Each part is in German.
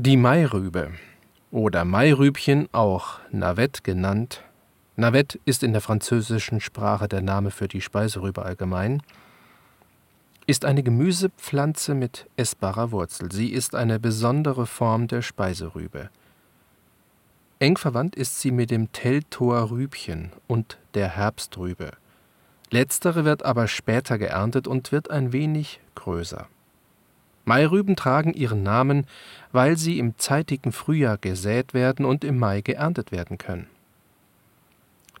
Die Mairübe oder Mairübchen, auch Navette genannt. Navette ist in der französischen Sprache der Name für die Speiserübe allgemein ist eine Gemüsepflanze mit essbarer Wurzel. Sie ist eine besondere Form der Speiserübe. Eng verwandt ist sie mit dem Teltower-Rübchen und der Herbstrübe. Letztere wird aber später geerntet und wird ein wenig größer. Mairüben tragen ihren Namen, weil sie im zeitigen Frühjahr gesät werden und im Mai geerntet werden können.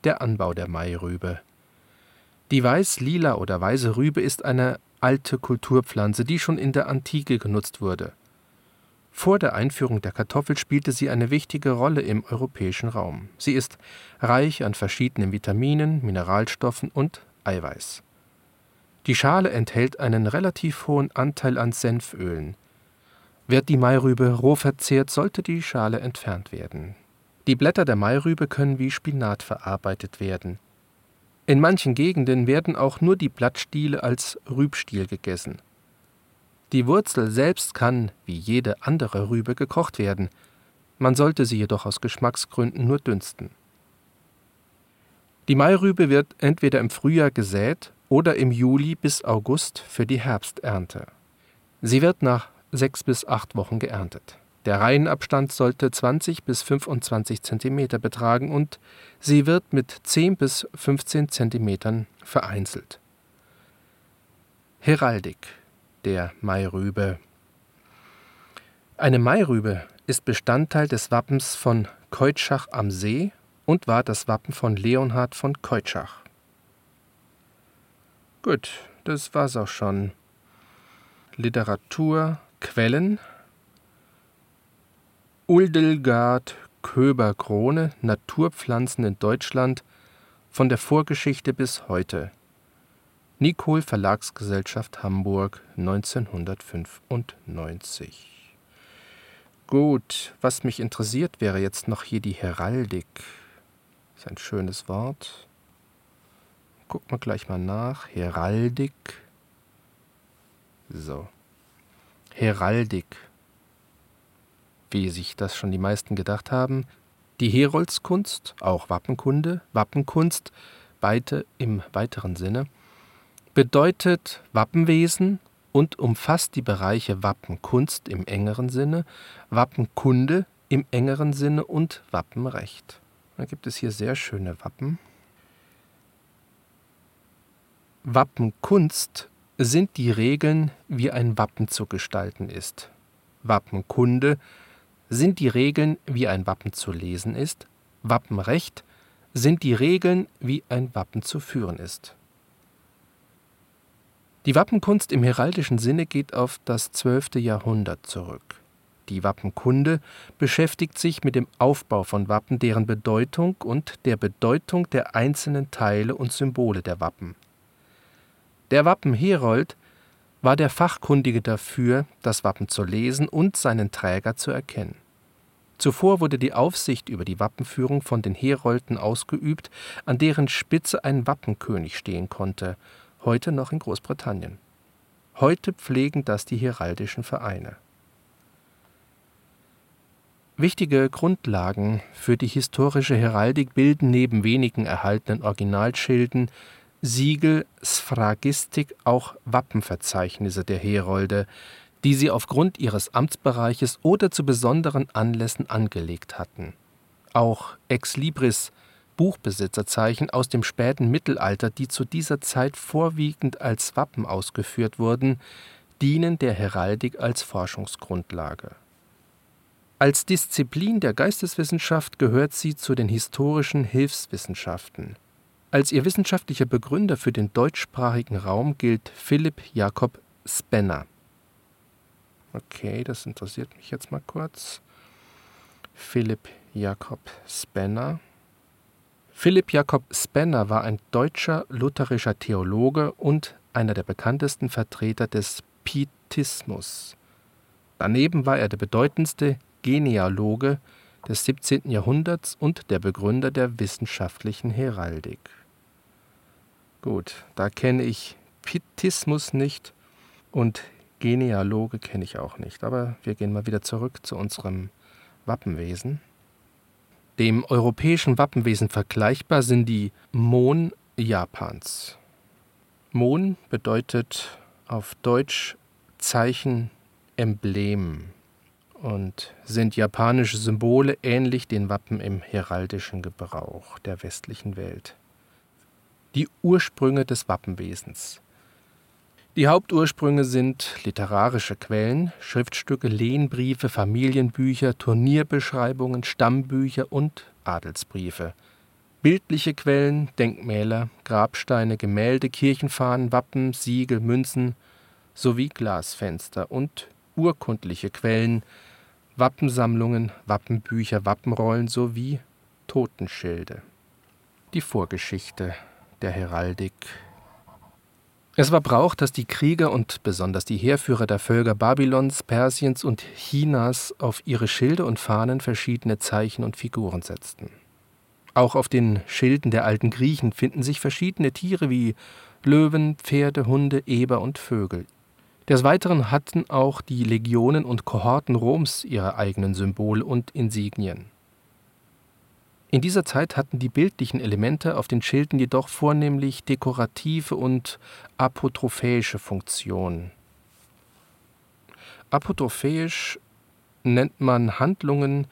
Der Anbau der Mairübe Die weiß-lila oder weiße Rübe ist eine alte Kulturpflanze, die schon in der Antike genutzt wurde. Vor der Einführung der Kartoffel spielte sie eine wichtige Rolle im europäischen Raum. Sie ist reich an verschiedenen Vitaminen, Mineralstoffen und Eiweiß. Die Schale enthält einen relativ hohen Anteil an Senfölen. Wird die Mairübe roh verzehrt, sollte die Schale entfernt werden. Die Blätter der Mairübe können wie Spinat verarbeitet werden. In manchen Gegenden werden auch nur die Blattstiele als Rübstiel gegessen. Die Wurzel selbst kann, wie jede andere Rübe, gekocht werden, man sollte sie jedoch aus Geschmacksgründen nur dünsten. Die Mairübe wird entweder im Frühjahr gesät oder im Juli bis August für die Herbsternte. Sie wird nach sechs bis acht Wochen geerntet. Der Reihenabstand sollte 20 bis 25 cm betragen und sie wird mit 10 bis 15 cm vereinzelt. Heraldik der Mairübe Eine Mairübe ist Bestandteil des Wappens von Keutschach am See und war das Wappen von Leonhard von Keutschach. Gut, das war's auch schon. Literatur, Quellen Uldelgard Köber-Krone Naturpflanzen in Deutschland von der Vorgeschichte bis heute. Nicol Verlagsgesellschaft Hamburg 1995. Gut, was mich interessiert, wäre jetzt noch hier die Heraldik. Das ist ein schönes Wort. Gucken wir gleich mal nach. Heraldik. So. Heraldik wie sich das schon die meisten gedacht haben, die Heroldskunst, auch Wappenkunde, Wappenkunst, beide im weiteren Sinne, bedeutet Wappenwesen und umfasst die Bereiche Wappenkunst im engeren Sinne, Wappenkunde im engeren Sinne und Wappenrecht. Da gibt es hier sehr schöne Wappen. Wappenkunst sind die Regeln, wie ein Wappen zu gestalten ist. Wappenkunde sind die Regeln, wie ein Wappen zu lesen ist, Wappenrecht sind die Regeln, wie ein Wappen zu führen ist. Die Wappenkunst im heraldischen Sinne geht auf das 12. Jahrhundert zurück. Die Wappenkunde beschäftigt sich mit dem Aufbau von Wappen, deren Bedeutung und der Bedeutung der einzelnen Teile und Symbole der Wappen. Der Wappenherold war der Fachkundige dafür, das Wappen zu lesen und seinen Träger zu erkennen. Zuvor wurde die Aufsicht über die Wappenführung von den Herolden ausgeübt, an deren Spitze ein Wappenkönig stehen konnte, heute noch in Großbritannien. Heute pflegen das die heraldischen Vereine. Wichtige Grundlagen für die historische Heraldik bilden neben wenigen erhaltenen Originalschilden Siegel, Sphragistik, auch Wappenverzeichnisse der Herolde, die sie aufgrund ihres Amtsbereiches oder zu besonderen Anlässen angelegt hatten. Auch Exlibris, Buchbesitzerzeichen aus dem späten Mittelalter, die zu dieser Zeit vorwiegend als Wappen ausgeführt wurden, dienen der Heraldik als Forschungsgrundlage. Als Disziplin der Geisteswissenschaft gehört sie zu den historischen Hilfswissenschaften als ihr wissenschaftlicher Begründer für den deutschsprachigen Raum gilt Philipp Jakob Spenner. Okay, das interessiert mich jetzt mal kurz. Philipp Jakob Spenner. Philipp Jakob Spenner war ein deutscher lutherischer Theologe und einer der bekanntesten Vertreter des Pietismus. Daneben war er der bedeutendste Genealoge des 17. Jahrhunderts und der Begründer der wissenschaftlichen Heraldik. Gut, da kenne ich Pietismus nicht und Genealoge kenne ich auch nicht, aber wir gehen mal wieder zurück zu unserem Wappenwesen. Dem europäischen Wappenwesen vergleichbar sind die Mon Japans. Mon bedeutet auf Deutsch Zeichen, Emblem und sind japanische Symbole ähnlich den Wappen im heraldischen Gebrauch der westlichen Welt. Die Ursprünge des Wappenwesens. Die Hauptursprünge sind literarische Quellen, Schriftstücke, Lehnbriefe, Familienbücher, Turnierbeschreibungen, Stammbücher und Adelsbriefe. Bildliche Quellen, Denkmäler, Grabsteine, Gemälde, Kirchenfahnen, Wappen, Siegel, Münzen sowie Glasfenster und urkundliche Quellen, Wappensammlungen, Wappenbücher, Wappenrollen sowie Totenschilde. Die Vorgeschichte der Heraldik es war Brauch, dass die Krieger und besonders die Heerführer der Völker Babylons, Persiens und Chinas auf ihre Schilde und Fahnen verschiedene Zeichen und Figuren setzten. Auch auf den Schilden der alten Griechen finden sich verschiedene Tiere wie Löwen, Pferde, Hunde, Eber und Vögel. Des Weiteren hatten auch die Legionen und Kohorten Roms ihre eigenen Symbole und Insignien in dieser Zeit hatten die bildlichen Elemente auf den Schilden jedoch vornehmlich dekorative und apotrophäische Funktion. Apotrophäisch nennt man Handlungen,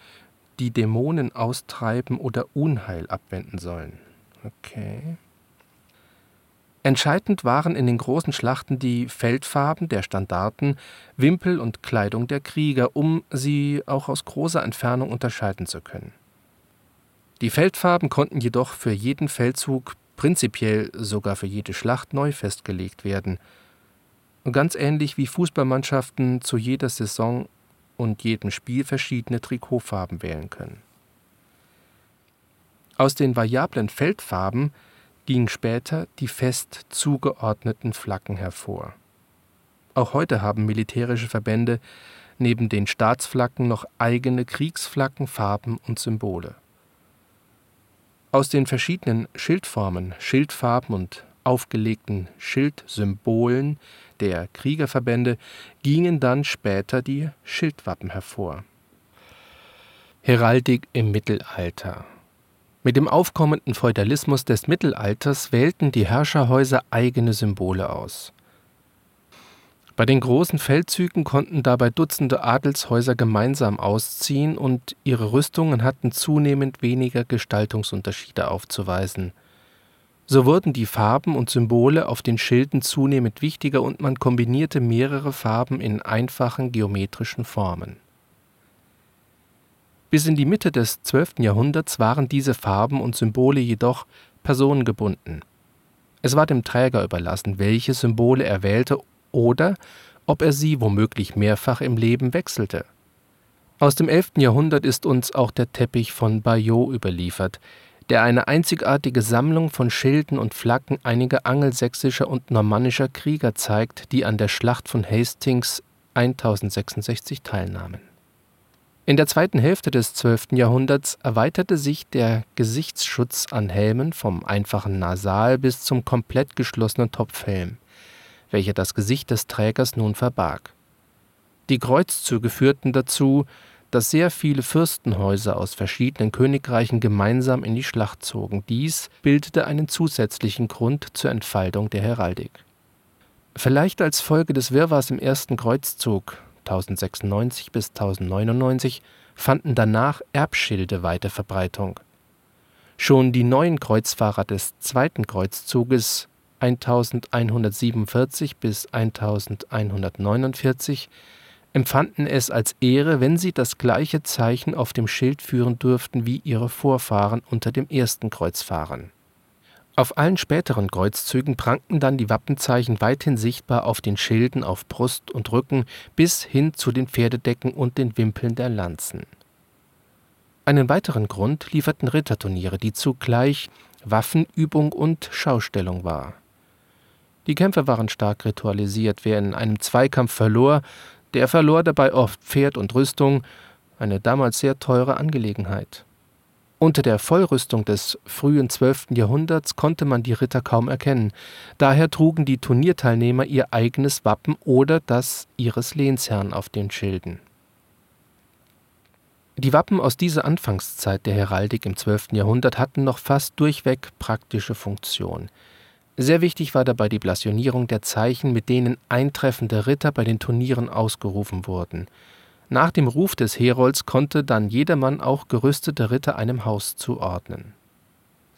die Dämonen austreiben oder Unheil abwenden sollen. Okay. Entscheidend waren in den großen Schlachten die Feldfarben der Standarten, Wimpel und Kleidung der Krieger, um sie auch aus großer Entfernung unterscheiden zu können die Feldfarben konnten jedoch für jeden Feldzug, prinzipiell sogar für jede Schlacht neu festgelegt werden. Ganz ähnlich wie Fußballmannschaften zu jeder Saison und jedem Spiel verschiedene Trikotfarben wählen können. Aus den variablen Feldfarben gingen später die fest zugeordneten Flaggen hervor. Auch heute haben militärische Verbände neben den Staatsflaggen noch eigene Kriegsflaggen, Farben und Symbole aus den verschiedenen Schildformen, Schildfarben und aufgelegten Schildsymbolen der Kriegerverbände gingen dann später die Schildwappen hervor. Heraldik im Mittelalter Mit dem aufkommenden Feudalismus des Mittelalters wählten die Herrscherhäuser eigene Symbole aus bei den großen Feldzügen konnten dabei Dutzende Adelshäuser gemeinsam ausziehen und ihre Rüstungen hatten zunehmend weniger Gestaltungsunterschiede aufzuweisen. So wurden die Farben und Symbole auf den Schilden zunehmend wichtiger und man kombinierte mehrere Farben in einfachen geometrischen Formen. Bis in die Mitte des 12. Jahrhunderts waren diese Farben und Symbole jedoch personengebunden. Es war dem Träger überlassen, welche Symbole er wählte oder ob er sie womöglich mehrfach im Leben wechselte. Aus dem 11. Jahrhundert ist uns auch der Teppich von Bayeux überliefert, der eine einzigartige Sammlung von Schilden und Flaggen einiger angelsächsischer und normannischer Krieger zeigt, die an der Schlacht von Hastings 1066 teilnahmen. In der zweiten Hälfte des 12. Jahrhunderts erweiterte sich der Gesichtsschutz an Helmen vom einfachen Nasal bis zum komplett geschlossenen Topfhelm welcher das Gesicht des Trägers nun verbarg. Die Kreuzzüge führten dazu, dass sehr viele Fürstenhäuser aus verschiedenen Königreichen gemeinsam in die Schlacht zogen. Dies bildete einen zusätzlichen Grund zur Entfaltung der Heraldik. Vielleicht als Folge des Wirrwarrs im ersten Kreuzzug 1096 bis 1099 fanden danach Erbschilde weite Verbreitung. Schon die neuen Kreuzfahrer des zweiten Kreuzzuges 1147 bis 1149 empfanden es als Ehre, wenn sie das gleiche Zeichen auf dem Schild führen durften wie ihre Vorfahren unter dem ersten Kreuzfahrern. Auf allen späteren Kreuzzügen prangten dann die Wappenzeichen weithin sichtbar auf den Schilden auf Brust und Rücken bis hin zu den Pferdedecken und den Wimpeln der Lanzen. Einen weiteren Grund lieferten Ritterturniere, die zugleich Waffenübung und Schaustellung war die Kämpfe waren stark ritualisiert. Wer in einem Zweikampf verlor, der verlor dabei oft Pferd und Rüstung, eine damals sehr teure Angelegenheit. Unter der Vollrüstung des frühen 12. Jahrhunderts konnte man die Ritter kaum erkennen, daher trugen die Turnierteilnehmer ihr eigenes Wappen oder das ihres Lehnsherrn auf den Schilden. Die Wappen aus dieser Anfangszeit der Heraldik im 12. Jahrhundert hatten noch fast durchweg praktische Funktion. Sehr wichtig war dabei die Blasionierung der Zeichen, mit denen eintreffende Ritter bei den Turnieren ausgerufen wurden nach dem Ruf des Herolds konnte dann jedermann auch gerüstete Ritter einem Haus zuordnen.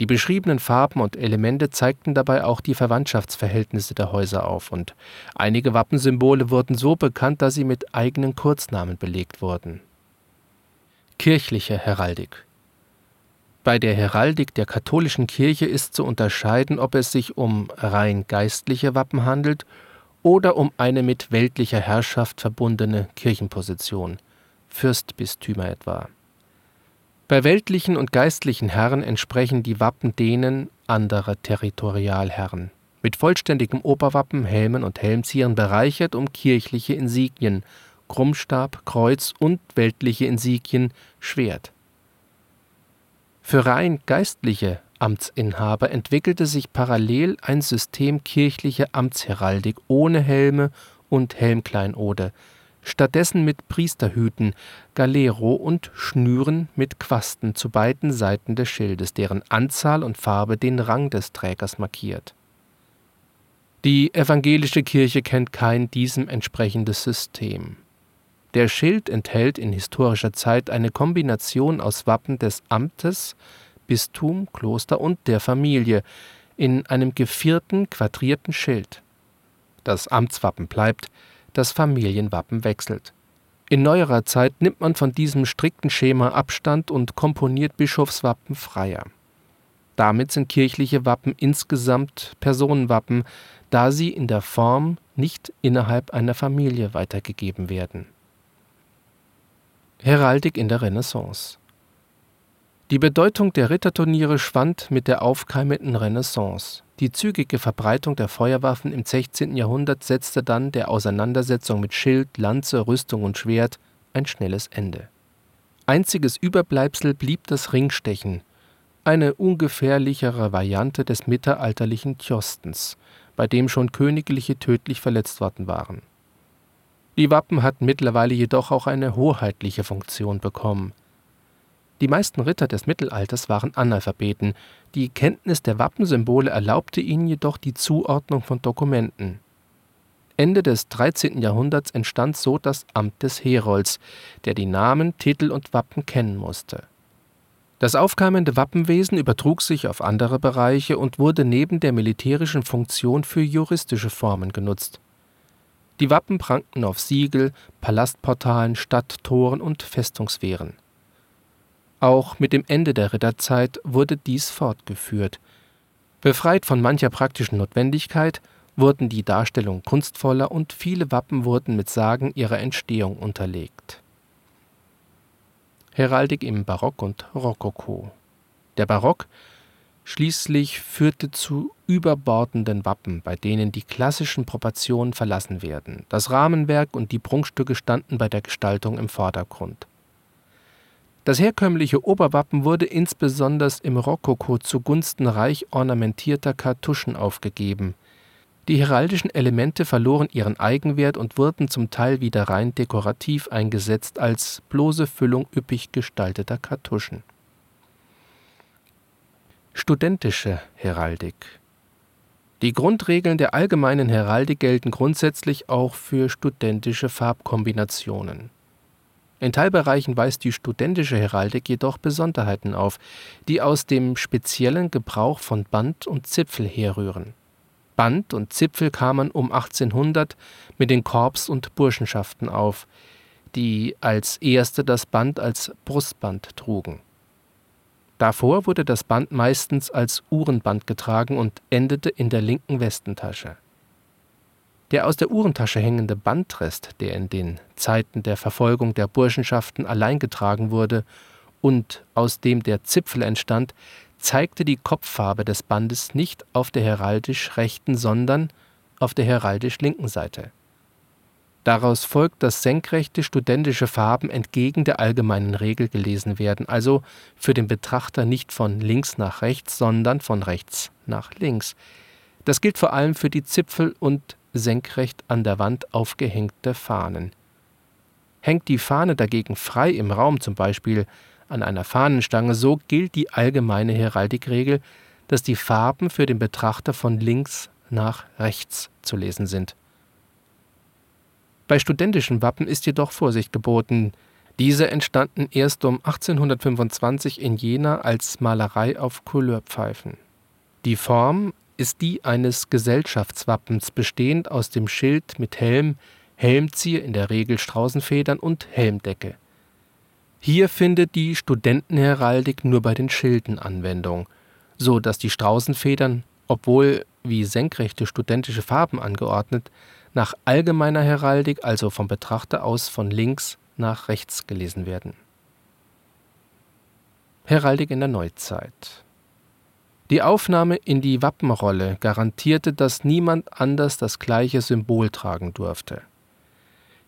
Die beschriebenen Farben und Elemente zeigten dabei auch die Verwandtschaftsverhältnisse der Häuser auf, und einige Wappensymbole wurden so bekannt, dass sie mit eigenen Kurznamen belegt wurden. Kirchliche Heraldik Bei der Heraldik der katholischen Kirche ist zu unterscheiden, ob es sich um rein geistliche Wappen handelt oder um eine mit weltlicher Herrschaft verbundene Kirchenposition, Fürstbistümer etwa. Bei weltlichen und geistlichen Herren entsprechen die Wappen denen anderer Territorialherren, mit vollständigem Oberwappen, Helmen und Helmzieren bereichert um kirchliche Insignien, Krummstab, Kreuz und weltliche Insignien, Schwert. Für rein geistliche Amtsinhaber entwickelte sich parallel ein System kirchlicher Amtsheraldik ohne Helme und Helmkleinode, stattdessen mit Priesterhüten, Galero und Schnüren mit Quasten zu beiden Seiten des Schildes, deren Anzahl und Farbe den Rang des Trägers markiert. Die evangelische Kirche kennt kein diesem entsprechendes System. Der Schild enthält in historischer Zeit eine Kombination aus Wappen des Amtes, Bistum, Kloster und der Familie in einem gevierten, quadrierten Schild. Das Amtswappen bleibt, das Familienwappen wechselt. In neuerer Zeit nimmt man von diesem strikten Schema Abstand und komponiert Bischofswappen freier. Damit sind kirchliche Wappen insgesamt Personenwappen, da sie in der Form nicht innerhalb einer Familie weitergegeben werden. Heraldik in der Renaissance die Bedeutung der Ritterturniere schwand mit der aufkeimenden Renaissance. Die zügige Verbreitung der Feuerwaffen im 16. Jahrhundert setzte dann der Auseinandersetzung mit Schild, Lanze, Rüstung und Schwert ein schnelles Ende. Einziges Überbleibsel blieb das Ringstechen, eine ungefährlichere Variante des mittelalterlichen Tjostens, bei dem schon Königliche tödlich verletzt worden waren. Die Wappen hatten mittlerweile jedoch auch eine hoheitliche Funktion bekommen – die meisten Ritter des Mittelalters waren Analphabeten, die Kenntnis der Wappensymbole erlaubte ihnen jedoch die Zuordnung von Dokumenten. Ende des 13. Jahrhunderts entstand so das Amt des Herolds, der die Namen, Titel und Wappen kennen musste. Das aufkeimende Wappenwesen übertrug sich auf andere Bereiche und wurde neben der militärischen Funktion für juristische Formen genutzt. Die Wappen prangten auf Siegel, Palastportalen, Stadttoren und Festungswehren auch mit dem Ende der Ritterzeit wurde dies fortgeführt. Befreit von mancher praktischen Notwendigkeit wurden die Darstellungen kunstvoller und viele Wappen wurden mit Sagen ihrer Entstehung unterlegt. Heraldik im Barock und Rokoko Der Barock schließlich führte zu überbordenden Wappen, bei denen die klassischen Proportionen verlassen werden. Das Rahmenwerk und die Prunkstücke standen bei der Gestaltung im Vordergrund. Das herkömmliche Oberwappen wurde insbesondere im Rokoko zugunsten reich ornamentierter Kartuschen aufgegeben. Die heraldischen Elemente verloren ihren Eigenwert und wurden zum Teil wieder rein dekorativ eingesetzt als bloße Füllung üppig gestalteter Kartuschen. Studentische Heraldik Die Grundregeln der allgemeinen Heraldik gelten grundsätzlich auch für studentische Farbkombinationen in Teilbereichen weist die studentische Heraldik jedoch Besonderheiten auf, die aus dem speziellen Gebrauch von Band und Zipfel herrühren. Band und Zipfel kamen um 1800 mit den Korps und Burschenschaften auf, die als erste das Band als Brustband trugen. Davor wurde das Band meistens als Uhrenband getragen und endete in der linken Westentasche der aus der Uhrentasche hängende Bandrest, der in den Zeiten der Verfolgung der Burschenschaften allein getragen wurde und aus dem der Zipfel entstand, zeigte die Kopffarbe des Bandes nicht auf der heraldisch rechten, sondern auf der heraldisch linken Seite. Daraus folgt, dass senkrechte studentische Farben entgegen der allgemeinen Regel gelesen werden, also für den Betrachter nicht von links nach rechts, sondern von rechts nach links. Das gilt vor allem für die Zipfel und senkrecht an der Wand aufgehängte Fahnen. Hängt die Fahne dagegen frei im Raum, zum Beispiel an einer Fahnenstange, so gilt die allgemeine Heraldikregel, dass die Farben für den Betrachter von links nach rechts zu lesen sind. Bei studentischen Wappen ist jedoch Vorsicht geboten. Diese entstanden erst um 1825 in Jena als Malerei auf Couleurpfeifen. Die Form ist die eines Gesellschaftswappens, bestehend aus dem Schild mit Helm, Helmzier, in der Regel Straußenfedern und Helmdecke. Hier findet die Studentenheraldik nur bei den Schilden Anwendung, so dass die Straußenfedern, obwohl wie senkrechte studentische Farben angeordnet, nach allgemeiner Heraldik, also vom Betrachter aus von links nach rechts gelesen werden. Heraldik in der Neuzeit Die Aufnahme in die Wappenrolle garantierte, dass niemand anders das gleiche Symbol tragen durfte.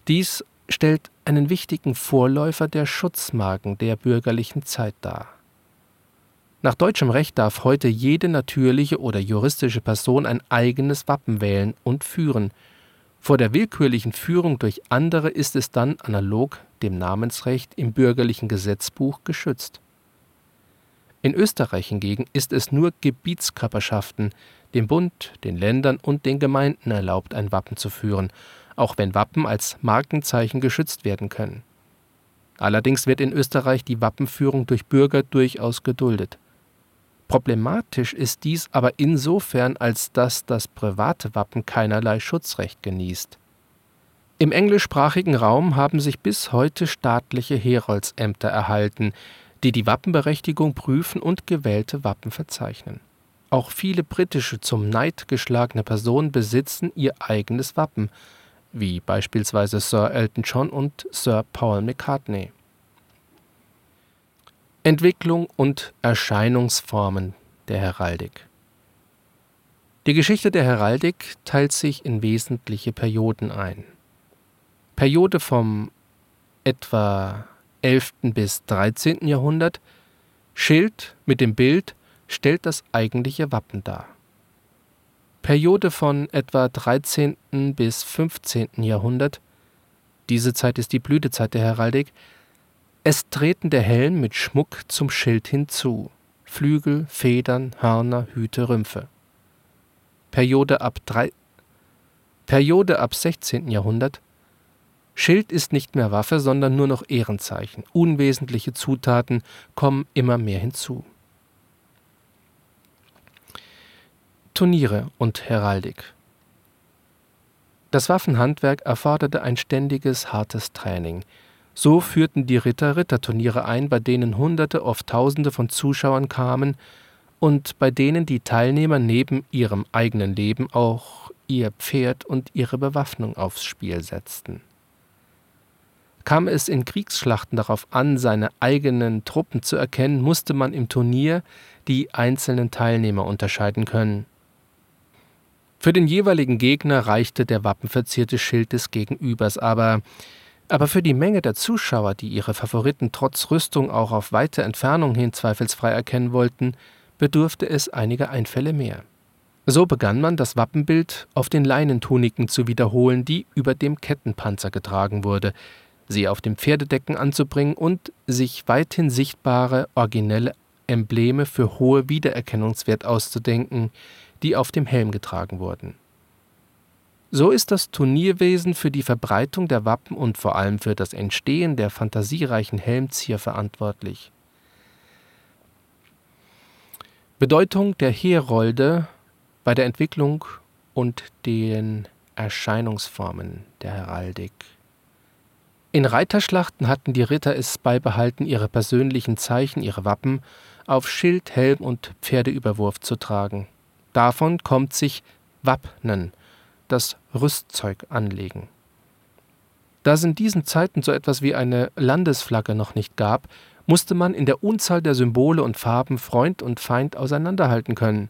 Dies stellt einen wichtigen Vorläufer der Schutzmarken der bürgerlichen Zeit dar. Nach deutschem Recht darf heute jede natürliche oder juristische Person ein eigenes Wappen wählen und führen. Vor der willkürlichen Führung durch andere ist es dann analog dem Namensrecht im bürgerlichen Gesetzbuch geschützt. In Österreich hingegen ist es nur Gebietskörperschaften, dem Bund, den Ländern und den Gemeinden erlaubt, ein Wappen zu führen, auch wenn Wappen als Markenzeichen geschützt werden können. Allerdings wird in Österreich die Wappenführung durch Bürger durchaus geduldet. Problematisch ist dies aber insofern, als dass das private Wappen keinerlei Schutzrecht genießt. Im englischsprachigen Raum haben sich bis heute staatliche Heroldsämter erhalten, die die Wappenberechtigung prüfen und gewählte Wappen verzeichnen. Auch viele britische zum Neid geschlagene Personen besitzen ihr eigenes Wappen, wie beispielsweise Sir Elton John und Sir Paul McCartney. Entwicklung und Erscheinungsformen der Heraldik Die Geschichte der Heraldik teilt sich in wesentliche Perioden ein. Periode vom etwa 11. bis 13. Jahrhundert Schild mit dem Bild stellt das eigentliche Wappen dar. Periode von etwa 13. bis 15. Jahrhundert, diese Zeit ist die Blütezeit der Heraldik, es treten der Helm mit Schmuck zum Schild hinzu, Flügel, Federn, Hörner, Hüte, Rümpfe. Periode ab, drei, Periode ab 16. Jahrhundert Schild ist nicht mehr Waffe, sondern nur noch Ehrenzeichen. Unwesentliche Zutaten kommen immer mehr hinzu. Turniere und Heraldik Das Waffenhandwerk erforderte ein ständiges, hartes Training. So führten die Ritter Ritterturniere ein, bei denen Hunderte, oft Tausende von Zuschauern kamen und bei denen die Teilnehmer neben ihrem eigenen Leben auch ihr Pferd und ihre Bewaffnung aufs Spiel setzten. Kam es in Kriegsschlachten darauf an, seine eigenen Truppen zu erkennen, musste man im Turnier die einzelnen Teilnehmer unterscheiden können. Für den jeweiligen Gegner reichte der wappenverzierte Schild des Gegenübers, aber, aber für die Menge der Zuschauer, die ihre Favoriten trotz Rüstung auch auf weite Entfernung hin zweifelsfrei erkennen wollten, bedurfte es einiger Einfälle mehr. So begann man, das Wappenbild auf den Leinentuniken zu wiederholen, die über dem Kettenpanzer getragen wurde, sie auf dem Pferdedecken anzubringen und sich weithin sichtbare, originelle Embleme für hohe Wiedererkennungswert auszudenken, die auf dem Helm getragen wurden. So ist das Turnierwesen für die Verbreitung der Wappen und vor allem für das Entstehen der fantasiereichen Helmzier verantwortlich. Bedeutung der Herolde bei der Entwicklung und den Erscheinungsformen der Heraldik. In Reiterschlachten hatten die Ritter es beibehalten, ihre persönlichen Zeichen, ihre Wappen, auf Schild, Helm und Pferdeüberwurf zu tragen. Davon kommt sich Wappnen, das Rüstzeug anlegen. Da es in diesen Zeiten so etwas wie eine Landesflagge noch nicht gab, musste man in der Unzahl der Symbole und Farben Freund und Feind auseinanderhalten können.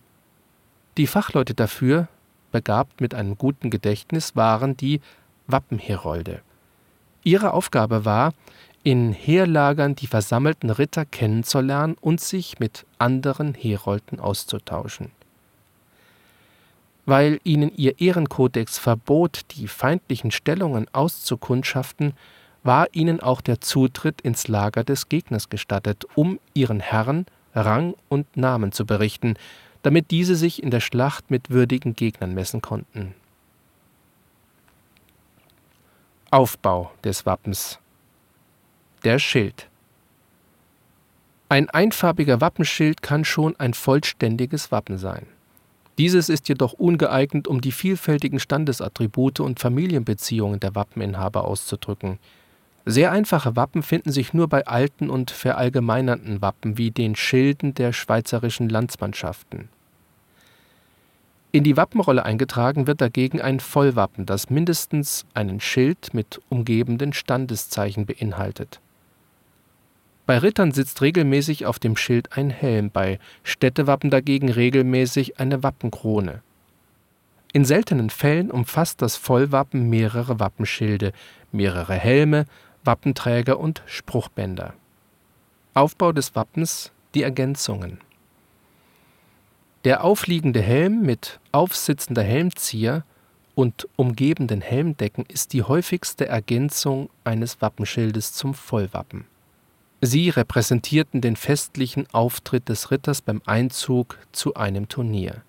Die Fachleute dafür, begabt mit einem guten Gedächtnis, waren die Wappenherolde. Ihre Aufgabe war, in Heerlagern die versammelten Ritter kennenzulernen und sich mit anderen Herolden auszutauschen. Weil ihnen ihr Ehrenkodex verbot, die feindlichen Stellungen auszukundschaften, war ihnen auch der Zutritt ins Lager des Gegners gestattet, um ihren Herren Rang und Namen zu berichten, damit diese sich in der Schlacht mit würdigen Gegnern messen konnten. Aufbau des Wappens Der Schild Ein einfarbiger Wappenschild kann schon ein vollständiges Wappen sein. Dieses ist jedoch ungeeignet, um die vielfältigen Standesattribute und Familienbeziehungen der Wappeninhaber auszudrücken. Sehr einfache Wappen finden sich nur bei alten und verallgemeinernden Wappen wie den Schilden der schweizerischen Landsmannschaften in die Wappenrolle eingetragen wird dagegen ein Vollwappen, das mindestens einen Schild mit umgebenden Standeszeichen beinhaltet. Bei Rittern sitzt regelmäßig auf dem Schild ein Helm, bei Städtewappen dagegen regelmäßig eine Wappenkrone. In seltenen Fällen umfasst das Vollwappen mehrere Wappenschilde, mehrere Helme, Wappenträger und Spruchbänder. Aufbau des Wappens, die Ergänzungen der aufliegende Helm mit aufsitzender Helmzier und umgebenden Helmdecken ist die häufigste Ergänzung eines Wappenschildes zum Vollwappen. Sie repräsentierten den festlichen Auftritt des Ritters beim Einzug zu einem Turnier.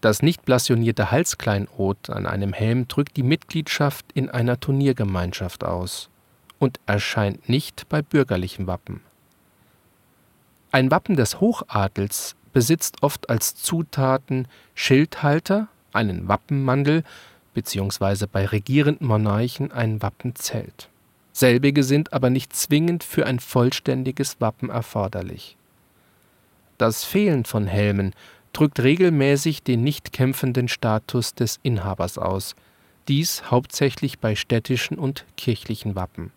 Das nicht blasionierte Halskleinod an einem Helm drückt die Mitgliedschaft in einer Turniergemeinschaft aus und erscheint nicht bei bürgerlichen Wappen. Ein Wappen des Hochadels besitzt oft als Zutaten Schildhalter, einen Wappenmandel bzw. bei regierenden Monarchen ein Wappenzelt. Selbige sind aber nicht zwingend für ein vollständiges Wappen erforderlich. Das Fehlen von Helmen drückt regelmäßig den nicht kämpfenden Status des Inhabers aus, dies hauptsächlich bei städtischen und kirchlichen Wappen.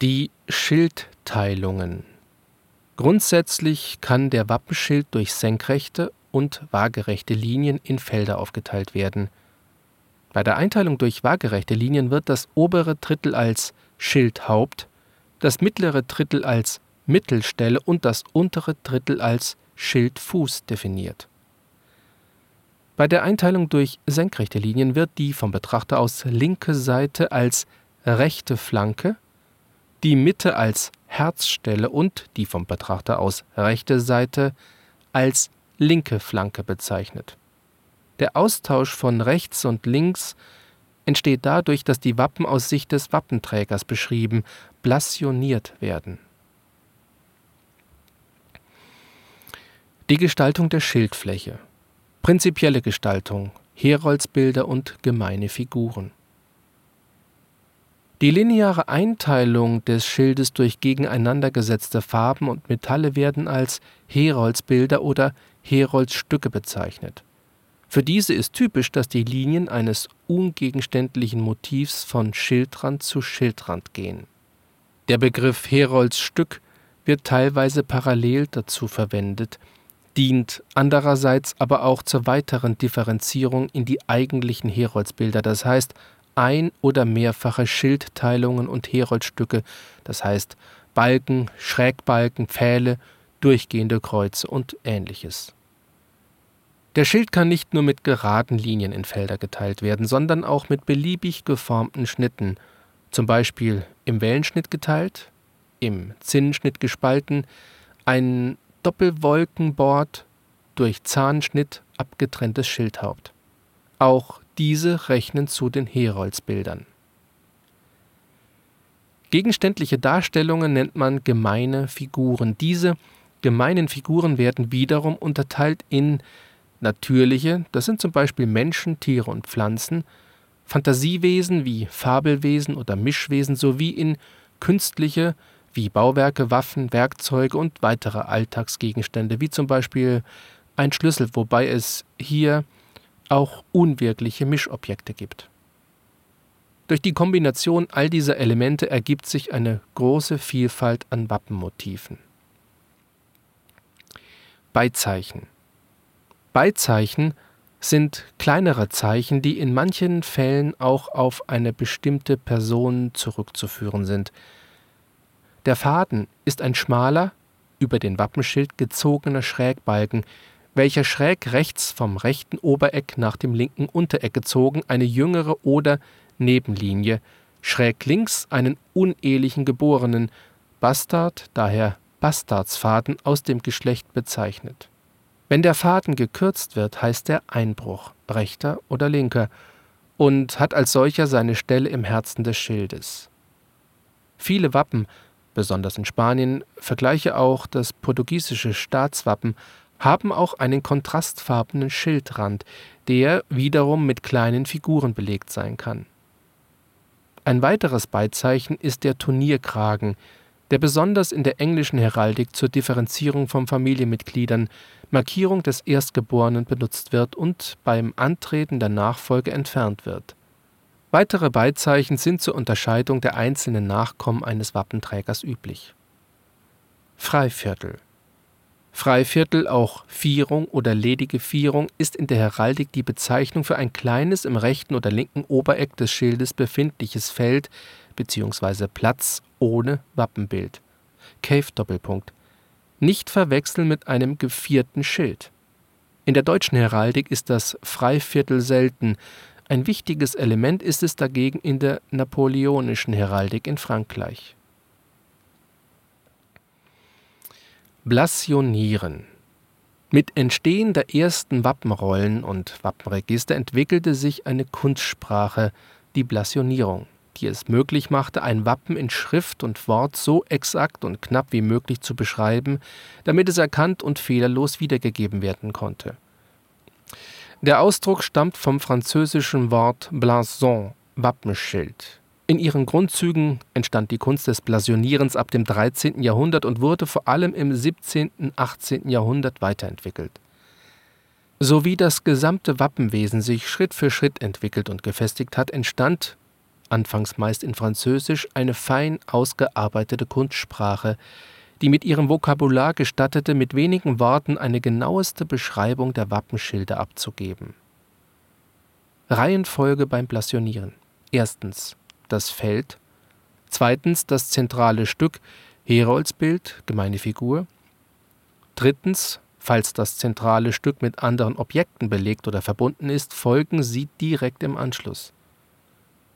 Die Schildteilungen Grundsätzlich kann der Wappenschild durch senkrechte und waagerechte Linien in Felder aufgeteilt werden. Bei der Einteilung durch waagerechte Linien wird das obere Drittel als Schildhaupt, das mittlere Drittel als Mittelstelle und das untere Drittel als Schildfuß definiert. Bei der Einteilung durch senkrechte Linien wird die vom Betrachter aus linke Seite als rechte Flanke, die Mitte als Herzstelle und die vom Betrachter aus rechte Seite als linke Flanke bezeichnet. Der Austausch von rechts und links entsteht dadurch, dass die Wappen aus Sicht des Wappenträgers beschrieben, blasioniert werden. Die Gestaltung der Schildfläche. Prinzipielle Gestaltung, Heroldsbilder und gemeine Figuren. Die lineare Einteilung des Schildes durch gegeneinander gesetzte Farben und Metalle werden als Heroldsbilder oder Heroldsstücke bezeichnet. Für diese ist typisch, dass die Linien eines ungegenständlichen Motivs von Schildrand zu Schildrand gehen. Der Begriff Heroldsstück wird teilweise parallel dazu verwendet, dient andererseits aber auch zur weiteren Differenzierung in die eigentlichen Heroldsbilder, das heißt ein- oder mehrfache Schildteilungen und Heroldstücke, das heißt Balken, Schrägbalken, Pfähle, durchgehende Kreuze und ähnliches. Der Schild kann nicht nur mit geraden Linien in Felder geteilt werden, sondern auch mit beliebig geformten Schnitten, zum Beispiel im Wellenschnitt geteilt, im Zinnenschnitt gespalten, ein Doppelwolkenbord durch Zahnschnitt abgetrenntes Schildhaupt. Auch diese rechnen zu den Heroldsbildern. Gegenständliche Darstellungen nennt man gemeine Figuren. Diese gemeinen Figuren werden wiederum unterteilt in natürliche, das sind zum Beispiel Menschen, Tiere und Pflanzen, Fantasiewesen wie Fabelwesen oder Mischwesen sowie in künstliche wie Bauwerke, Waffen, Werkzeuge und weitere Alltagsgegenstände, wie zum Beispiel ein Schlüssel, wobei es hier auch unwirkliche Mischobjekte gibt. Durch die Kombination all dieser Elemente ergibt sich eine große Vielfalt an Wappenmotiven. Beizeichen Beizeichen sind kleinere Zeichen, die in manchen Fällen auch auf eine bestimmte Person zurückzuführen sind. Der Faden ist ein schmaler, über den Wappenschild gezogener Schrägbalken, welcher schräg rechts vom rechten Obereck nach dem linken Untereck gezogen eine jüngere oder Nebenlinie, schräg links einen unehelichen Geborenen, Bastard, daher Bastardsfaden aus dem Geschlecht bezeichnet. Wenn der Faden gekürzt wird, heißt er Einbruch, rechter oder linker, und hat als solcher seine Stelle im Herzen des Schildes. Viele Wappen, besonders in Spanien, vergleiche auch das portugiesische Staatswappen, haben auch einen kontrastfarbenen Schildrand, der wiederum mit kleinen Figuren belegt sein kann. Ein weiteres Beizeichen ist der Turnierkragen, der besonders in der englischen Heraldik zur Differenzierung von Familienmitgliedern, Markierung des Erstgeborenen benutzt wird und beim Antreten der Nachfolge entfernt wird. Weitere Beizeichen sind zur Unterscheidung der einzelnen Nachkommen eines Wappenträgers üblich. Freiviertel Freiviertel, auch Vierung oder ledige Vierung, ist in der Heraldik die Bezeichnung für ein kleines im rechten oder linken Obereck des Schildes befindliches Feld bzw. Platz ohne Wappenbild. Cave Doppelpunkt. Nicht verwechseln mit einem gevierten Schild. In der deutschen Heraldik ist das Freiviertel selten. Ein wichtiges Element ist es dagegen in der napoleonischen Heraldik in Frankreich. Blasionieren Mit Entstehen der ersten Wappenrollen und Wappenregister entwickelte sich eine Kunstsprache, die Blasionierung die es möglich machte, ein Wappen in Schrift und Wort so exakt und knapp wie möglich zu beschreiben, damit es erkannt und fehlerlos wiedergegeben werden konnte. Der Ausdruck stammt vom französischen Wort Blason, Wappenschild. In ihren Grundzügen entstand die Kunst des Blasionierens ab dem 13. Jahrhundert und wurde vor allem im 17. und 18. Jahrhundert weiterentwickelt. So wie das gesamte Wappenwesen sich Schritt für Schritt entwickelt und gefestigt hat, entstand anfangs meist in Französisch, eine fein ausgearbeitete Kunstsprache, die mit ihrem Vokabular gestattete, mit wenigen Worten eine genaueste Beschreibung der Wappenschilde abzugeben. Reihenfolge beim Blasionieren. Erstens das Feld, zweitens das zentrale Stück, Heroldsbild, gemeine Figur, drittens, falls das zentrale Stück mit anderen Objekten belegt oder verbunden ist, folgen sie direkt im Anschluss.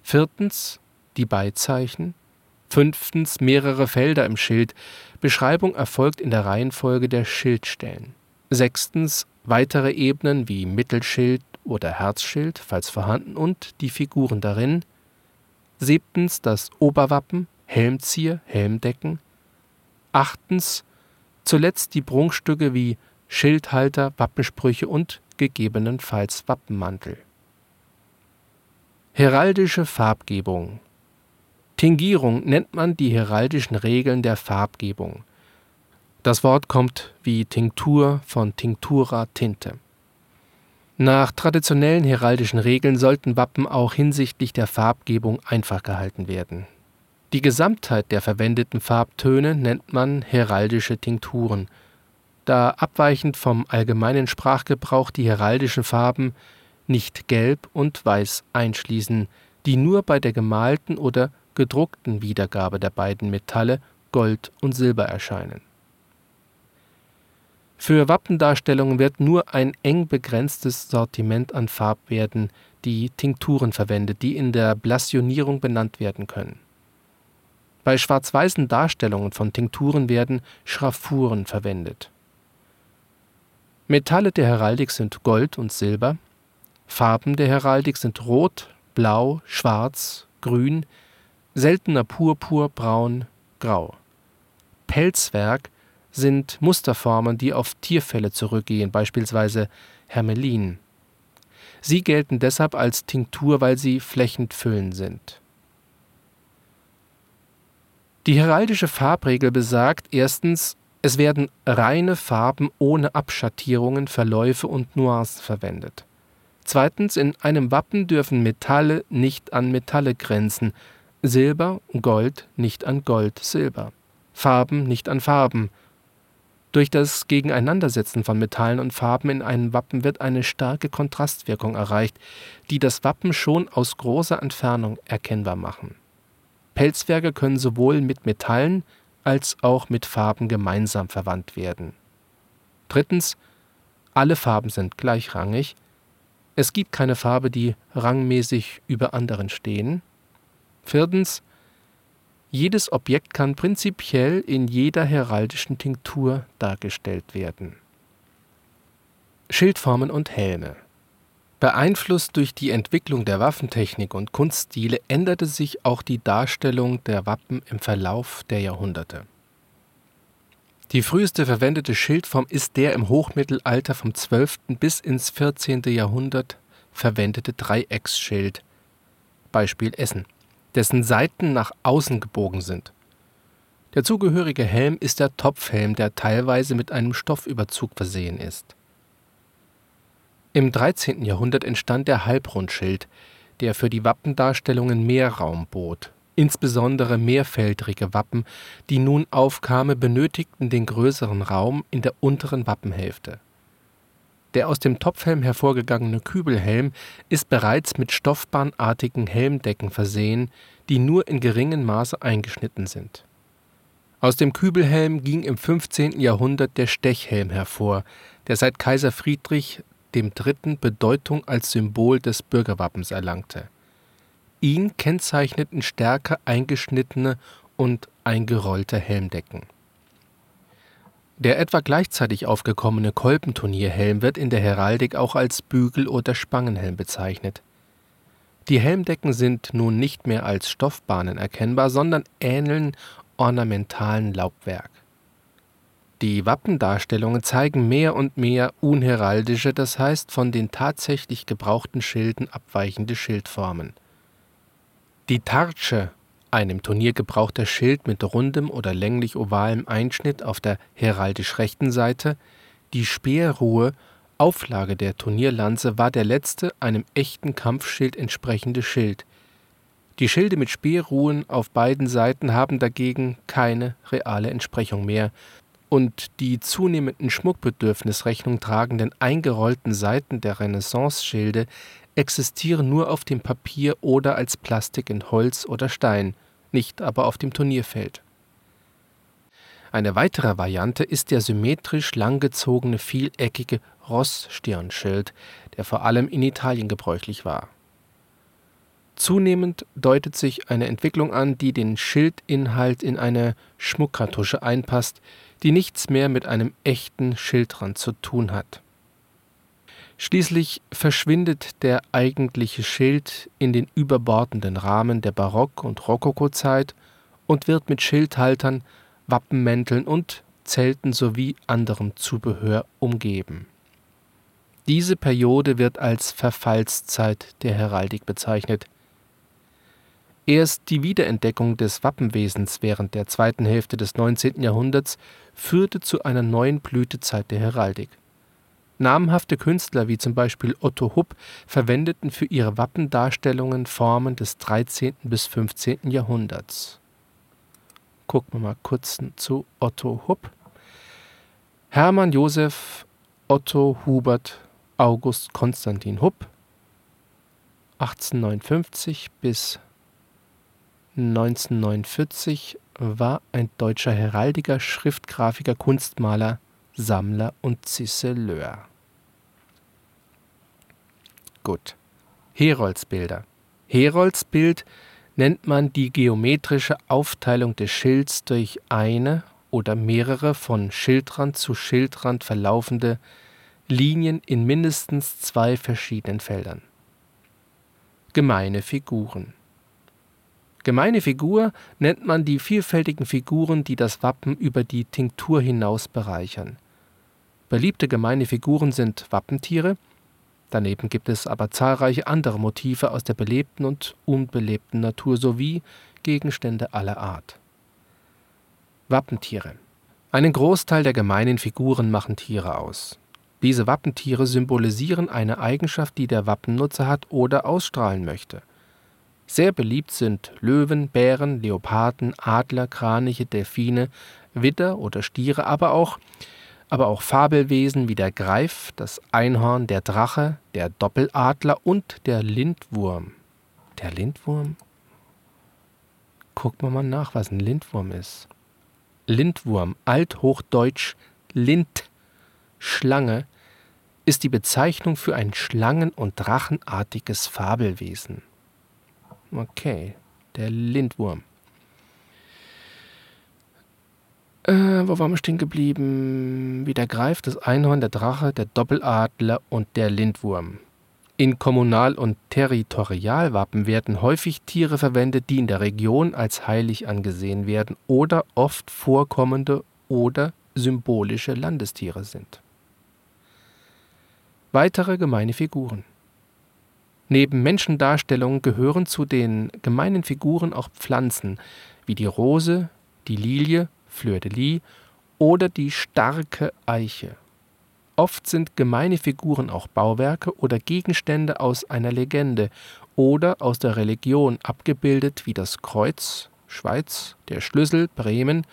Viertens die Beizeichen. Fünftens mehrere Felder im Schild. Beschreibung erfolgt in der Reihenfolge der Schildstellen. Sechstens weitere Ebenen wie Mittelschild oder Herzschild, falls vorhanden, und die Figuren darin. Siebtens das Oberwappen, Helmzier, Helmdecken. Achtens zuletzt die Prunkstücke wie Schildhalter, Wappensprüche und gegebenenfalls Wappenmantel Heraldische Farbgebung Tingierung nennt man die heraldischen Regeln der Farbgebung. Das Wort kommt wie Tinktur von Tinctura Tinte. Nach traditionellen heraldischen Regeln sollten Wappen auch hinsichtlich der Farbgebung einfach gehalten werden. Die Gesamtheit der verwendeten Farbtöne nennt man heraldische Tinkturen, da abweichend vom allgemeinen Sprachgebrauch die heraldischen Farben nicht Gelb und Weiß einschließen, die nur bei der gemalten oder gedruckten Wiedergabe der beiden Metalle Gold und Silber erscheinen. Für Wappendarstellungen wird nur ein eng begrenztes Sortiment an Farbwerten, die Tinkturen verwendet, die in der Blasionierung benannt werden können. Bei schwarz-weißen Darstellungen von Tinkturen werden Schraffuren verwendet. Metalle der Heraldik sind Gold und Silber, Farben der Heraldik sind Rot, Blau, Schwarz, Grün, seltener Purpur, Braun, Grau. Pelzwerk sind Musterformen, die auf Tierfälle zurückgehen, beispielsweise Hermelin. Sie gelten deshalb als Tinktur, weil sie flächend füllend sind. Die heraldische Farbregel besagt erstens, es werden reine Farben ohne Abschattierungen, Verläufe und Nuancen verwendet. Zweitens, in einem Wappen dürfen Metalle nicht an Metalle grenzen, Silber, Gold nicht an Gold, Silber, Farben nicht an Farben. Durch das Gegeneinandersetzen von Metallen und Farben in einem Wappen wird eine starke Kontrastwirkung erreicht, die das Wappen schon aus großer Entfernung erkennbar machen. Pelzwerke können sowohl mit Metallen als auch mit Farben gemeinsam verwandt werden. Drittens, alle Farben sind gleichrangig. Es gibt keine Farbe, die rangmäßig über anderen stehen. Viertens, jedes Objekt kann prinzipiell in jeder heraldischen Tinktur dargestellt werden. Schildformen und Helme Beeinflusst durch die Entwicklung der Waffentechnik und Kunststile änderte sich auch die Darstellung der Wappen im Verlauf der Jahrhunderte. Die früheste verwendete Schildform ist der im Hochmittelalter vom 12. bis ins 14. Jahrhundert verwendete Dreiecksschild (Beispiel Essen dessen Seiten nach außen gebogen sind. Der zugehörige Helm ist der Topfhelm, der teilweise mit einem Stoffüberzug versehen ist. Im 13. Jahrhundert entstand der Halbrundschild, der für die Wappendarstellungen mehr Raum bot. Insbesondere mehrfeldrige Wappen, die nun aufkamen, benötigten den größeren Raum in der unteren Wappenhälfte der aus dem Topfhelm hervorgegangene Kübelhelm ist bereits mit stoffbahnartigen Helmdecken versehen, die nur in geringem Maße eingeschnitten sind. Aus dem Kübelhelm ging im 15. Jahrhundert der Stechhelm hervor, der seit Kaiser Friedrich III. Bedeutung als Symbol des Bürgerwappens erlangte. Ihn kennzeichneten stärker eingeschnittene und eingerollte Helmdecken der etwa gleichzeitig aufgekommene Kolbenturnierhelm wird in der Heraldik auch als Bügel oder Spangenhelm bezeichnet. Die Helmdecken sind nun nicht mehr als Stoffbahnen erkennbar, sondern ähneln ornamentalen Laubwerk. Die Wappendarstellungen zeigen mehr und mehr unheraldische, das heißt von den tatsächlich gebrauchten Schilden abweichende Schildformen. Die Tartsche ein im Turnier gebrauchter Schild mit rundem oder länglich-ovalem Einschnitt auf der heraldisch rechten Seite, die Speerruhe, Auflage der Turnierlanze, war der letzte einem echten Kampfschild entsprechende Schild. Die Schilde mit Speerruhen auf beiden Seiten haben dagegen keine reale Entsprechung mehr, und die zunehmenden Schmuckbedürfnis Rechnung tragenden eingerollten Seiten der Renaissance-Schilde existieren nur auf dem Papier oder als Plastik in Holz oder Stein, nicht aber auf dem Turnierfeld. Eine weitere Variante ist der symmetrisch langgezogene vieleckige Ross-Stirnschild, der vor allem in Italien gebräuchlich war. Zunehmend deutet sich eine Entwicklung an, die den Schildinhalt in eine Schmuckkartusche einpasst, die nichts mehr mit einem echten Schildrand zu tun hat Schließlich verschwindet der eigentliche Schild in den überbordenden Rahmen der Barock und Rokokozeit und wird mit Schildhaltern, Wappenmänteln und Zelten sowie anderem Zubehör umgeben. Diese Periode wird als Verfallszeit der Heraldik bezeichnet. Erst die Wiederentdeckung des Wappenwesens während der zweiten Hälfte des 19. Jahrhunderts führte zu einer neuen Blütezeit der Heraldik Namhafte Künstler wie zum Beispiel Otto Hupp verwendeten für ihre Wappendarstellungen Formen des 13. bis 15. Jahrhunderts. Gucken wir mal kurz zu Otto Hupp. Hermann Josef Otto Hubert August Konstantin Hupp 1859 bis 1949 war ein deutscher Heraldiker, Schriftgrafiker, Kunstmaler, Sammler und Ziseleur Gut. Heroldsbilder. Heroldsbild nennt man die geometrische Aufteilung des Schilds durch eine oder mehrere von Schildrand zu Schildrand verlaufende Linien in mindestens zwei verschiedenen Feldern. Gemeine Figuren. Gemeine Figur nennt man die vielfältigen Figuren, die das Wappen über die Tinktur hinaus bereichern. Beliebte gemeine Figuren sind Wappentiere, Daneben gibt es aber zahlreiche andere Motive aus der belebten und unbelebten Natur sowie Gegenstände aller Art. Wappentiere Einen Großteil der gemeinen Figuren machen Tiere aus. Diese Wappentiere symbolisieren eine Eigenschaft, die der Wappennutzer hat oder ausstrahlen möchte. Sehr beliebt sind Löwen, Bären, Leoparden, Adler, Kraniche, Delfine, Widder oder Stiere, aber auch aber auch Fabelwesen wie der Greif, das Einhorn, der Drache, der Doppeladler und der Lindwurm. Der Lindwurm? Gucken wir mal nach, was ein Lindwurm ist. Lindwurm, althochdeutsch Lind, Schlange, ist die Bezeichnung für ein schlangen- und drachenartiges Fabelwesen. Okay, der Lindwurm. Äh, wo waren wir stehen geblieben? Wie der Greif, das Einhorn, der Drache, der Doppeladler und der Lindwurm. In Kommunal- und Territorialwappen werden häufig Tiere verwendet, die in der Region als heilig angesehen werden oder oft vorkommende oder symbolische Landestiere sind. Weitere gemeine Figuren Neben Menschendarstellungen gehören zu den gemeinen Figuren auch Pflanzen wie die Rose, die Lilie Fleur de Lis oder die starke Eiche. Oft sind gemeine Figuren auch Bauwerke oder Gegenstände aus einer Legende oder aus der Religion abgebildet wie das Kreuz (Schweiz), der Schlüssel (Bremen)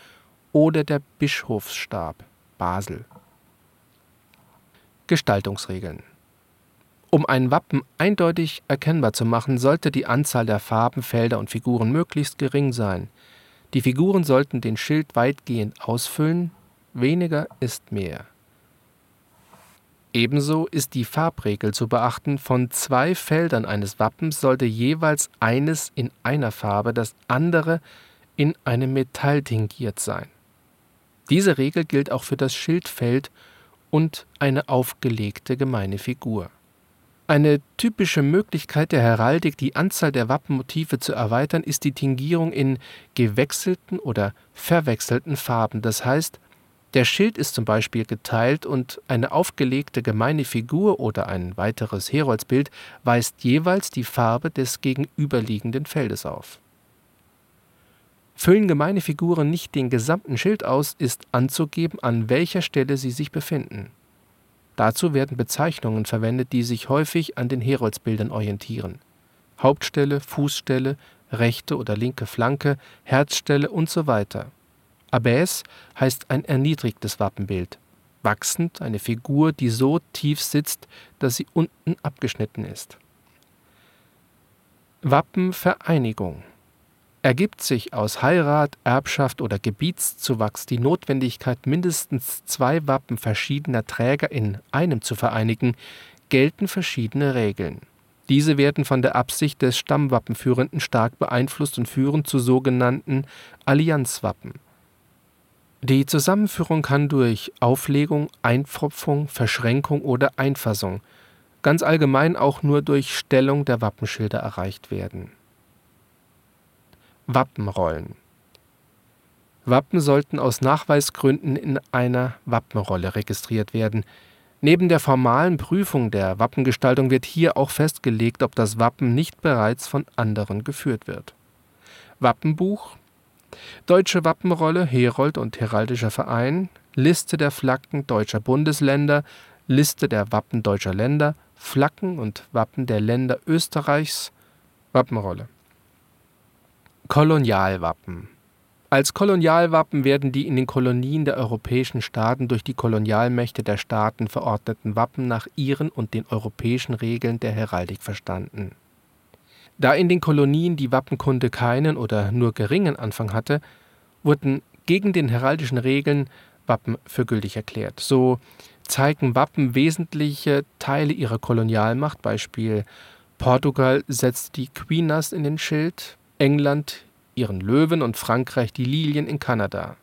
oder der Bischofsstab (Basel). Gestaltungsregeln Um ein Wappen eindeutig erkennbar zu machen, sollte die Anzahl der Farben, Felder und Figuren möglichst gering sein die Figuren sollten den Schild weitgehend ausfüllen, weniger ist mehr. Ebenso ist die Farbregel zu beachten, von zwei Feldern eines Wappens sollte jeweils eines in einer Farbe, das andere in einem Metall tingiert sein. Diese Regel gilt auch für das Schildfeld und eine aufgelegte gemeine Figur eine typische Möglichkeit der Heraldik, die Anzahl der Wappenmotive zu erweitern, ist die Tingierung in gewechselten oder verwechselten Farben, das heißt, der Schild ist zum Beispiel geteilt und eine aufgelegte gemeine Figur oder ein weiteres Heroldsbild weist jeweils die Farbe des gegenüberliegenden Feldes auf. Füllen gemeine Figuren nicht den gesamten Schild aus, ist anzugeben, an welcher Stelle sie sich befinden Dazu werden Bezeichnungen verwendet, die sich häufig an den Heroldsbildern orientieren (Hauptstelle, Fußstelle, rechte oder linke Flanke, Herzstelle usw.). Abaisse heißt ein erniedrigtes Wappenbild, wachsend eine Figur, die so tief sitzt, dass sie unten abgeschnitten ist. Wappenvereinigung Ergibt sich aus Heirat, Erbschaft oder Gebietszuwachs die Notwendigkeit, mindestens zwei Wappen verschiedener Träger in einem zu vereinigen, gelten verschiedene Regeln. Diese werden von der Absicht des Stammwappenführenden stark beeinflusst und führen zu sogenannten Allianzwappen. Die Zusammenführung kann durch Auflegung, Einpfropfung, Verschränkung oder Einfassung, ganz allgemein auch nur durch Stellung der Wappenschilder erreicht werden Wappenrollen Wappen sollten aus Nachweisgründen in einer Wappenrolle registriert werden. Neben der formalen Prüfung der Wappengestaltung wird hier auch festgelegt, ob das Wappen nicht bereits von anderen geführt wird. Wappenbuch. Deutsche Wappenrolle, Herold und Heraldischer Verein, Liste der Flaggen deutscher Bundesländer, Liste der Wappen deutscher Länder, Flaggen und Wappen der Länder Österreichs, Wappenrolle Kolonialwappen Als Kolonialwappen werden die in den Kolonien der europäischen Staaten durch die Kolonialmächte der Staaten verordneten Wappen nach ihren und den europäischen Regeln der Heraldik verstanden. Da in den Kolonien die Wappenkunde keinen oder nur geringen Anfang hatte, wurden gegen den heraldischen Regeln Wappen für gültig erklärt. So zeigen Wappen wesentliche Teile ihrer Kolonialmacht, Beispiel Portugal setzt die Quinas in den Schild England ihren Löwen und Frankreich die Lilien in Kanada.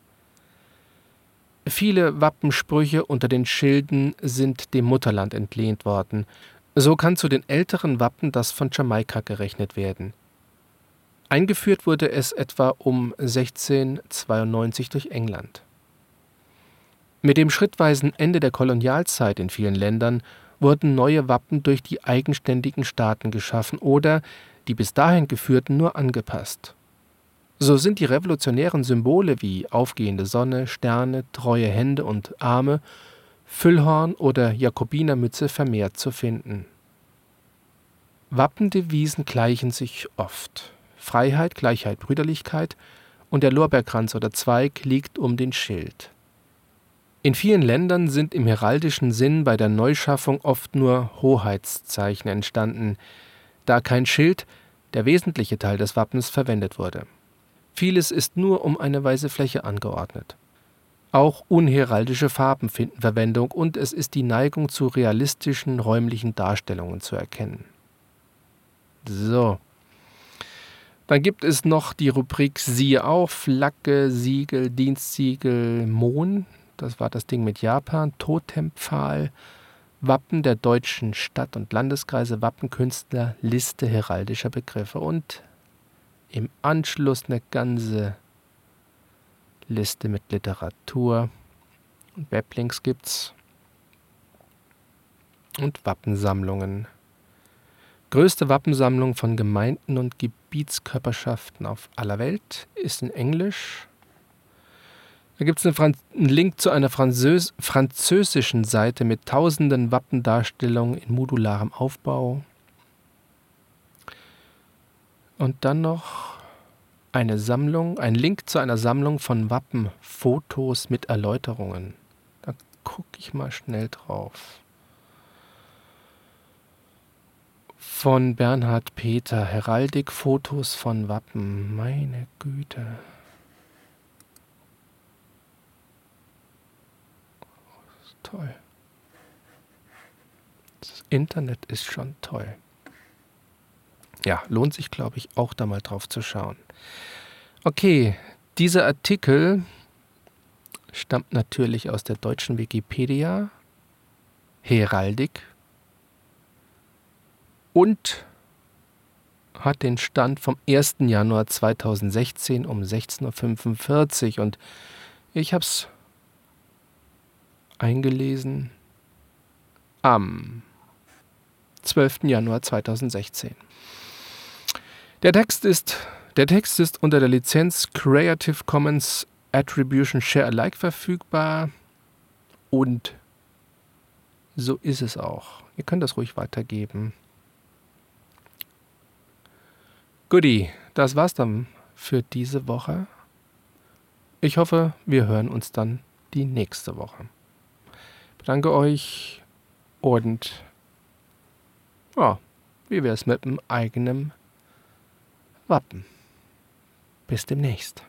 Viele Wappensprüche unter den Schilden sind dem Mutterland entlehnt worden. So kann zu den älteren Wappen das von Jamaika gerechnet werden. Eingeführt wurde es etwa um 1692 durch England. Mit dem schrittweisen Ende der Kolonialzeit in vielen Ländern wurden neue Wappen durch die eigenständigen Staaten geschaffen oder die bis dahin geführten nur angepasst. So sind die revolutionären Symbole wie aufgehende Sonne, Sterne, treue Hände und Arme, Füllhorn oder Jakobinermütze vermehrt zu finden. Wappendevisen gleichen sich oft. Freiheit, Gleichheit, Brüderlichkeit und der Lorbeerkranz oder Zweig liegt um den Schild. In vielen Ländern sind im heraldischen Sinn bei der Neuschaffung oft nur Hoheitszeichen entstanden, da kein Schild, der wesentliche Teil des Wappens, verwendet wurde. Vieles ist nur um eine weiße Fläche angeordnet. Auch unheraldische Farben finden Verwendung und es ist die Neigung zu realistischen räumlichen Darstellungen zu erkennen. So. Dann gibt es noch die Rubrik Siehe auch, Flagge, Siegel, Dienstsiegel, Mohn. Das war das Ding mit Japan, Totempfahl, Wappen der deutschen Stadt- und Landeskreise, Wappenkünstler, Liste heraldischer Begriffe und im Anschluss eine ganze Liste mit Literatur. Und Weblinks gibt's. Und Wappensammlungen. Größte Wappensammlung von Gemeinden und Gebietskörperschaften auf aller Welt ist in Englisch da gibt es einen Link zu einer Französ französischen Seite mit tausenden Wappendarstellungen in modularem Aufbau. Und dann noch eine Sammlung, ein Link zu einer Sammlung von Wappenfotos mit Erläuterungen. Da gucke ich mal schnell drauf. Von Bernhard Peter, Heraldikfotos von Wappen. Meine Güte. Toll. Das Internet ist schon toll. Ja, lohnt sich, glaube ich, auch da mal drauf zu schauen. Okay, dieser Artikel stammt natürlich aus der deutschen Wikipedia, Heraldik und hat den Stand vom 1. Januar 2016 um 16.45 Uhr und ich habe es eingelesen am 12. Januar 2016. Der Text ist, der Text ist unter der Lizenz Creative Commons Attribution Share Alike verfügbar und so ist es auch. Ihr könnt das ruhig weitergeben. Goodie, das war's dann für diese Woche. Ich hoffe, wir hören uns dann die nächste Woche. Danke euch und ja, wie wäre es mit einem eigenen Wappen? Bis demnächst.